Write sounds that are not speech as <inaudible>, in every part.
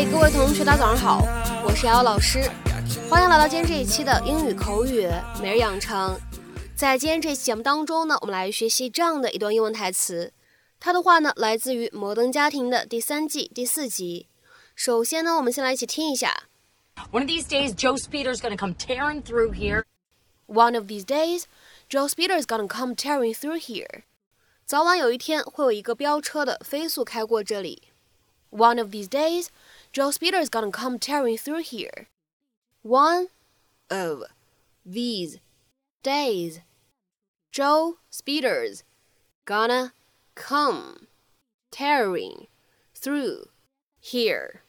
嗨，各位同学，大家早上好，我是瑶瑶老师，欢迎来到今天这一期的英语口语每日养成。在今天这期节目当中呢，我们来学习这样的一段英文台词，它的话呢来自于《摩登家庭》的第三季第四集。首先呢，我们先来一起听一下。One of these days, Joe Speeder's gonna come tearing through here. One of these days, Joe Speeder's gonna come tearing through here. 早晚有一天会有一个飙车的飞速开过这里。One of these days, Joe Speeder's gonna come tearing through here. One of these days, Joe Speeder's gonna come tearing through here.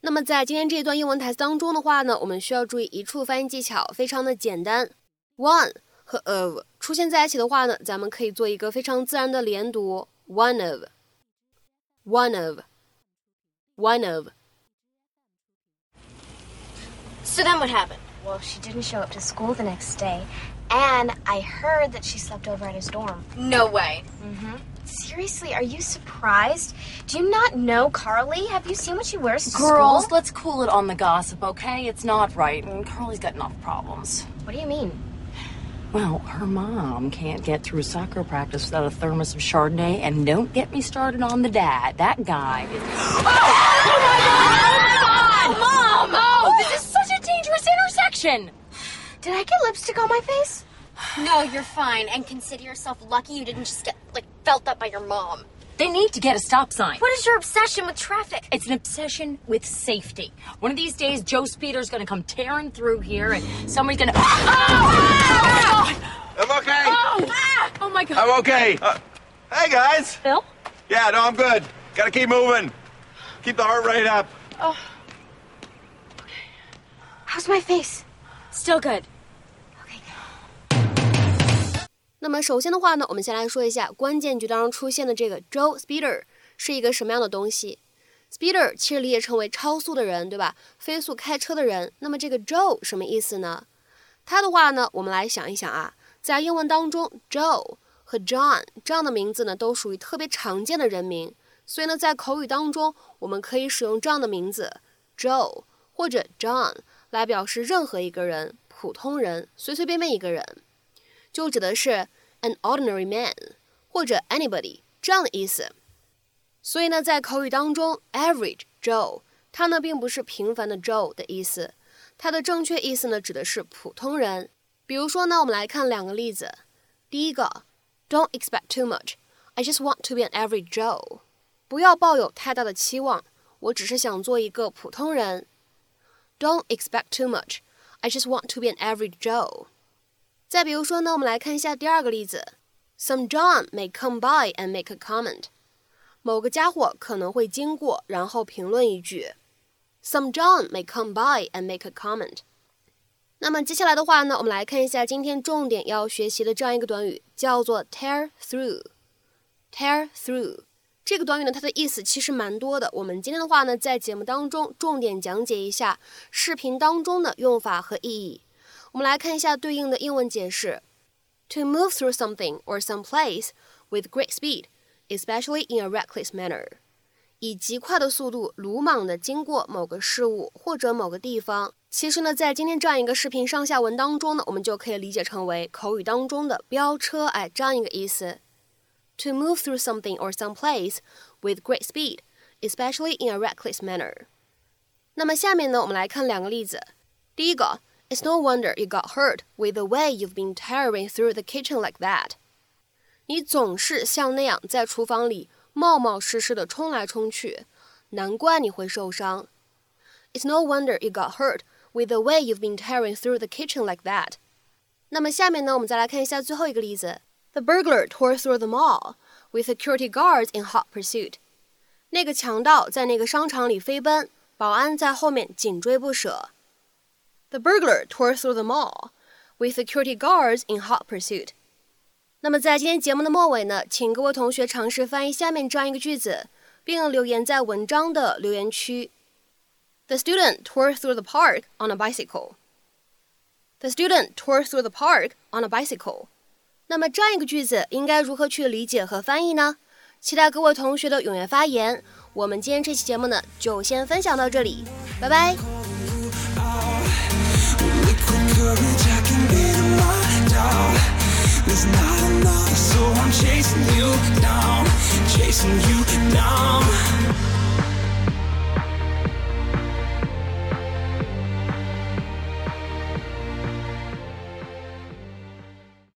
那么在今天这段英文台词当中的话呢，我们需要注意一处发音技巧，非常的简单。One 和 of 出现在一起的话呢，咱们可以做一个非常自然的连读。One of，one of，one of。 So then what happened? Well, she didn't show up to school the next day, and I heard that she slept over at his dorm. No way. Mm-hmm. Seriously, are you surprised? Do you not know Carly? Have you seen what she wears to Girls, school? let's cool it on the gossip, okay? It's not right, and Carly's got enough problems. What do you mean? Well, her mom can't get through soccer practice without a thermos of Chardonnay, and don't get me started on the dad. That guy is. Oh! <gasps> intersection. Did I get lipstick on my face? No, you're fine. And consider yourself lucky you didn't just get, like, felt up by your mom. They need to get a stop sign. What is your obsession with traffic? It's an obsession with safety. One of these days, Joe Speeder's gonna come tearing through here, and somebody's gonna. Oh! I'm okay. Oh! Ah! Oh my God! I'm okay. Uh, hey guys. Phil? Yeah, no, I'm good. Gotta keep moving. Keep the heart rate up. Oh. Okay. How's my face? Still good. 那么首先的话呢，我们先来说一下关键句当中出现的这个 Joe Speeder 是一个什么样的东西。Speeder 其实理解成为超速的人，对吧？飞速开车的人。那么这个 Joe 什么意思呢？它的话呢，我们来想一想啊，在英文当中，Joe 和 John 这样的名字呢，都属于特别常见的人名。所以呢，在口语当中，我们可以使用这样的名字 Joe 或者 John 来表示任何一个人，普通人，随随便便一个人。就指的是 an ordinary man 或者 anybody 这样的意思。所以呢，在口语当中，average Joe 它呢并不是平凡的 Joe 的意思，它的正确意思呢指的是普通人。比如说呢，我们来看两个例子。第一个，Don't expect too much. I just want to be an average Joe. 不要抱有太大的期望，我只是想做一个普通人。Don't expect too much. I just want to be an average Joe. 再比如说呢，我们来看一下第二个例子。Some John may come by and make a comment。某个家伙可能会经过，然后评论一句。Some John may come by and make a comment。那么接下来的话呢，我们来看一下今天重点要学习的这样一个短语，叫做 tear through。tear through 这个短语呢，它的意思其实蛮多的。我们今天的话呢，在节目当中重点讲解一下视频当中的用法和意义。我们来看一下对应的英文解释：To move through something or some place with great speed, especially in a reckless manner，以极快的速度鲁莽地经过某个事物或者某个地方。其实呢，在今天这样一个视频上下文当中呢，我们就可以理解成为口语当中的飙车，哎，这样一个意思。To move through something or some place with great speed, especially in a reckless manner。那么下面呢，我们来看两个例子。第一个。It's no wonder you got hurt with the way you've been tearing through the kitchen like that。你总是像那样在厨房里冒冒失失地冲来冲去，难怪你会受伤。It's no wonder you got hurt with the way you've been tearing through the kitchen like that。那么下面呢，我们再来看一下最后一个例子。 The burglar tore through the mall with security guards in hot pursuit。那个强盗在那个商场里飞奔，保安在后面紧追不舍。The burglar tore through the mall, with security guards in hot pursuit. 那么在今天节目的末尾呢，请各位同学尝试翻译下面这样一个句子，并留言在文章的留言区。The student tore through the park on a bicycle. The student tore through the park on a bicycle. 那么这样一个句子应该如何去理解和翻译呢？期待各位同学的踊跃发言。我们今天这期节目呢，就先分享到这里，拜拜。There's not enough, so I'm chasing you down, chasing you down.